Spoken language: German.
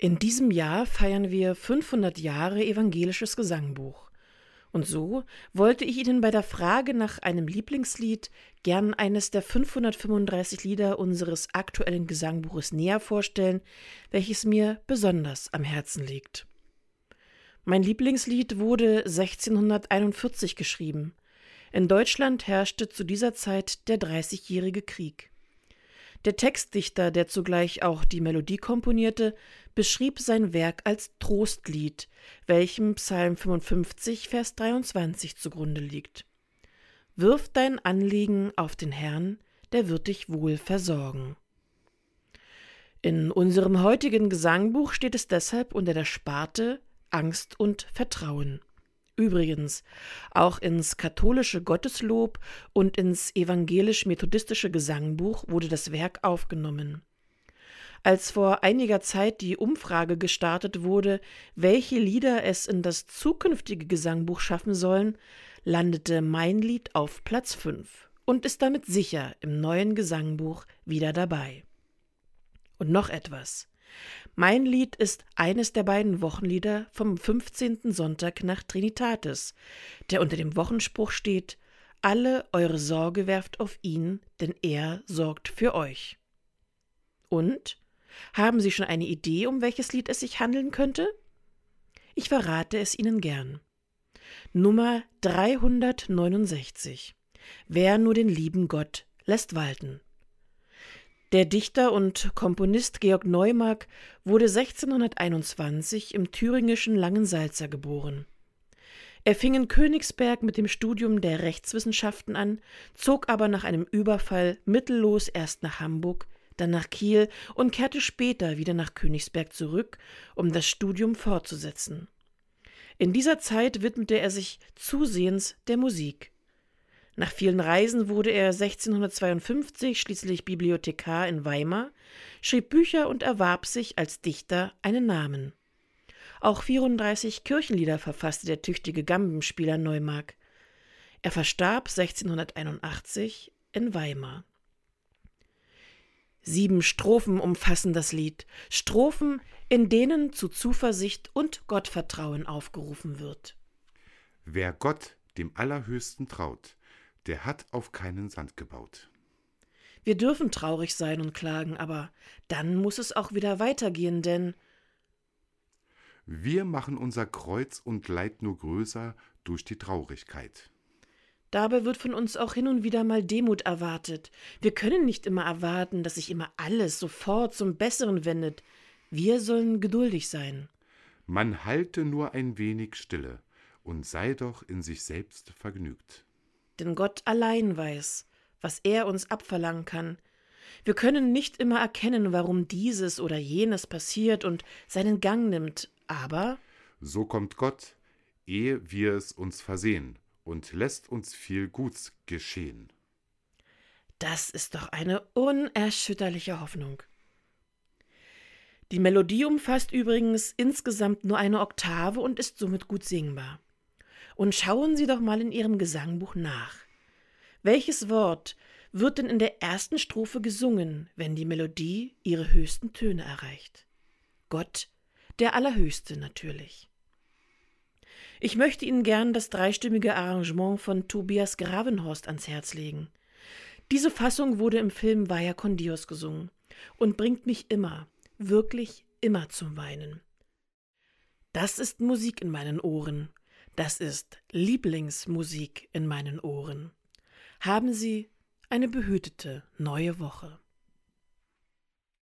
In diesem Jahr feiern wir 500 Jahre evangelisches Gesangbuch. Und so wollte ich Ihnen bei der Frage nach einem Lieblingslied gern eines der 535 Lieder unseres aktuellen Gesangbuches näher vorstellen, welches mir besonders am Herzen liegt. Mein Lieblingslied wurde 1641 geschrieben. In Deutschland herrschte zu dieser Zeit der Dreißigjährige Krieg. Der Textdichter, der zugleich auch die Melodie komponierte, beschrieb sein Werk als Trostlied, welchem Psalm 55, Vers 23 zugrunde liegt. Wirf dein Anliegen auf den Herrn, der wird dich wohl versorgen. In unserem heutigen Gesangbuch steht es deshalb unter der Sparte Angst und Vertrauen. Übrigens, auch ins katholische Gotteslob und ins evangelisch-methodistische Gesangbuch wurde das Werk aufgenommen. Als vor einiger Zeit die Umfrage gestartet wurde, welche Lieder es in das zukünftige Gesangbuch schaffen sollen, landete mein Lied auf Platz 5 und ist damit sicher im neuen Gesangbuch wieder dabei. Und noch etwas. Mein Lied ist eines der beiden Wochenlieder vom 15. Sonntag nach Trinitatis, der unter dem Wochenspruch steht: Alle eure Sorge werft auf ihn, denn er sorgt für euch. Und? Haben Sie schon eine Idee, um welches Lied es sich handeln könnte? Ich verrate es Ihnen gern. Nummer 369. Wer nur den lieben Gott lässt walten. Der Dichter und Komponist Georg Neumark wurde 1621 im thüringischen Langensalza geboren. Er fing in Königsberg mit dem Studium der Rechtswissenschaften an, zog aber nach einem Überfall mittellos erst nach Hamburg, dann nach Kiel und kehrte später wieder nach Königsberg zurück, um das Studium fortzusetzen. In dieser Zeit widmete er sich zusehends der Musik. Nach vielen Reisen wurde er 1652 schließlich Bibliothekar in Weimar, schrieb Bücher und erwarb sich als Dichter einen Namen. Auch 34 Kirchenlieder verfasste der tüchtige Gambenspieler Neumark. Er verstarb 1681 in Weimar. Sieben Strophen umfassen das Lied, Strophen, in denen zu Zuversicht und Gottvertrauen aufgerufen wird. Wer Gott, dem Allerhöchsten, traut, der hat auf keinen Sand gebaut. Wir dürfen traurig sein und klagen, aber dann muss es auch wieder weitergehen, denn wir machen unser Kreuz und Leid nur größer durch die Traurigkeit. Dabei wird von uns auch hin und wieder mal Demut erwartet. Wir können nicht immer erwarten, dass sich immer alles sofort zum Besseren wendet. Wir sollen geduldig sein. Man halte nur ein wenig Stille und sei doch in sich selbst vergnügt denn Gott allein weiß, was er uns abverlangen kann. Wir können nicht immer erkennen, warum dieses oder jenes passiert und seinen Gang nimmt, aber so kommt Gott, ehe wir es uns versehen, und lässt uns viel Guts geschehen. Das ist doch eine unerschütterliche Hoffnung. Die Melodie umfasst übrigens insgesamt nur eine Oktave und ist somit gut singbar. Und schauen Sie doch mal in Ihrem Gesangbuch nach. Welches Wort wird denn in der ersten Strophe gesungen, wenn die Melodie ihre höchsten Töne erreicht? Gott, der Allerhöchste natürlich. Ich möchte Ihnen gern das dreistimmige Arrangement von Tobias Gravenhorst ans Herz legen. Diese Fassung wurde im Film Vaya con Dios gesungen und bringt mich immer, wirklich immer zum Weinen. Das ist Musik in meinen Ohren, das ist Lieblingsmusik in meinen Ohren. Haben Sie eine behütete neue Woche.